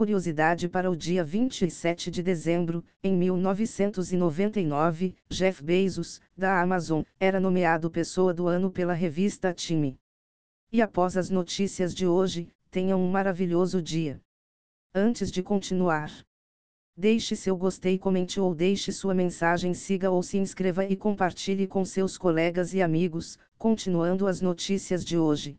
Curiosidade para o dia 27 de dezembro, em 1999, Jeff Bezos, da Amazon, era nomeado Pessoa do Ano pela revista Time. E após as notícias de hoje, tenham um maravilhoso dia. Antes de continuar, deixe seu gostei, comente ou deixe sua mensagem, siga ou se inscreva e compartilhe com seus colegas e amigos, continuando as notícias de hoje.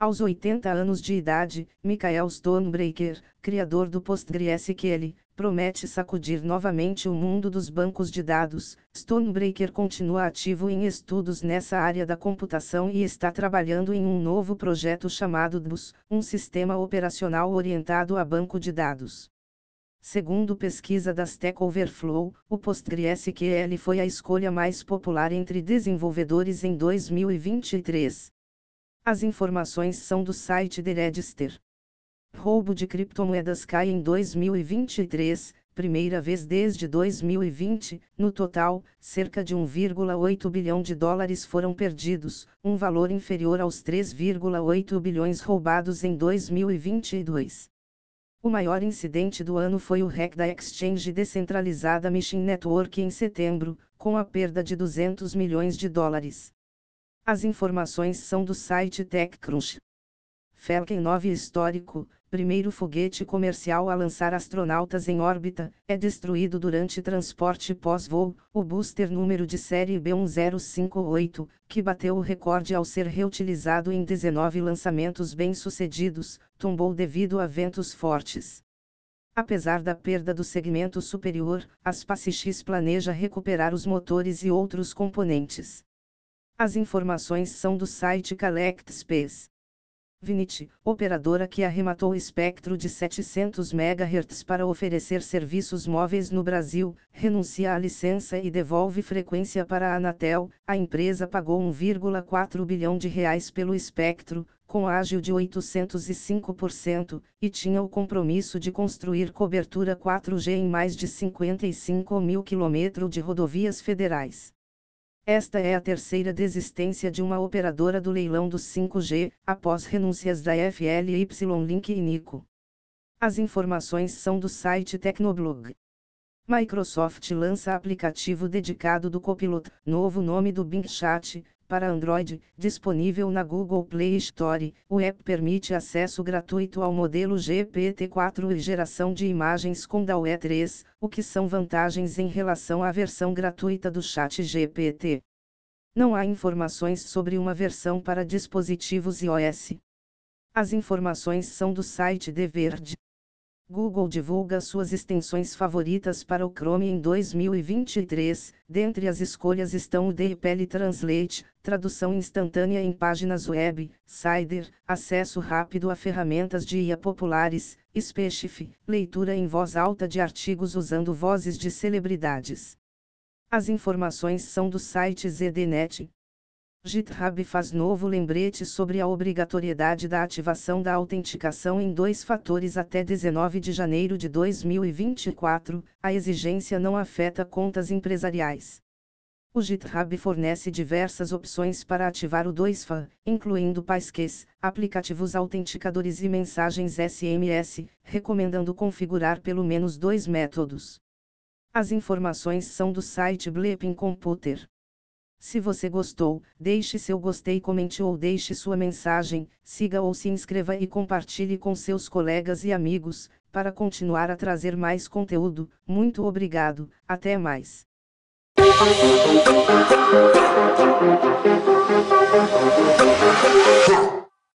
Aos 80 anos de idade, Michael Stonebreaker, criador do PostgreSQL, promete sacudir novamente o mundo dos bancos de dados. Stonebreaker continua ativo em estudos nessa área da computação e está trabalhando em um novo projeto chamado DBus, um sistema operacional orientado a banco de dados. Segundo pesquisa da Stack Overflow, o PostgreSQL foi a escolha mais popular entre desenvolvedores em 2023. As informações são do site The Register. Roubo de criptomoedas cai em 2023, primeira vez desde 2020. No total, cerca de 1,8 bilhão de dólares foram perdidos, um valor inferior aos 3,8 bilhões roubados em 2022. O maior incidente do ano foi o hack da exchange descentralizada Machine Network em setembro, com a perda de 200 milhões de dólares. As informações são do site TechCrunch. Falcon 9 histórico, primeiro foguete comercial a lançar astronautas em órbita, é destruído durante transporte pós-voo. O booster número de série B1058, que bateu o recorde ao ser reutilizado em 19 lançamentos bem-sucedidos, tombou devido a ventos fortes. Apesar da perda do segmento superior, a SpaceX planeja recuperar os motores e outros componentes. As informações são do site Collect Space. Vinit, operadora que arrematou o espectro de 700 MHz para oferecer serviços móveis no Brasil, renuncia à licença e devolve frequência para a Anatel. A empresa pagou 1,4 bilhão de reais pelo espectro, com ágil de 805%, e tinha o compromisso de construir cobertura 4G em mais de 55 mil quilômetros de rodovias federais. Esta é a terceira desistência de uma operadora do leilão do 5G, após renúncias da FLY Link e Nico. As informações são do site Tecnoblog. Microsoft lança aplicativo dedicado do Copilot, novo nome do Bing Chat, para Android, disponível na Google Play Store. O app permite acesso gratuito ao modelo GPT-4 e geração de imagens com DAWE 3, o que são vantagens em relação à versão gratuita do Chat GPT. Não há informações sobre uma versão para dispositivos iOS. As informações são do site The Verde. Google divulga suas extensões favoritas para o Chrome em 2023. Dentre as escolhas estão o DeepL Translate, tradução instantânea em páginas web, Cider, acesso rápido a ferramentas de IA populares, Specif, leitura em voz alta de artigos usando vozes de celebridades. As informações são do site ZDNet. GitHub faz novo lembrete sobre a obrigatoriedade da ativação da autenticação em dois fatores até 19 de janeiro de 2024. A exigência não afeta contas empresariais. O GitHub fornece diversas opções para ativar o 2FA, incluindo Passkeys, aplicativos autenticadores e mensagens SMS, recomendando configurar pelo menos dois métodos. As informações são do site Bleeping Computer. Se você gostou, deixe seu gostei, comente ou deixe sua mensagem, siga ou se inscreva e compartilhe com seus colegas e amigos, para continuar a trazer mais conteúdo. Muito obrigado, até mais.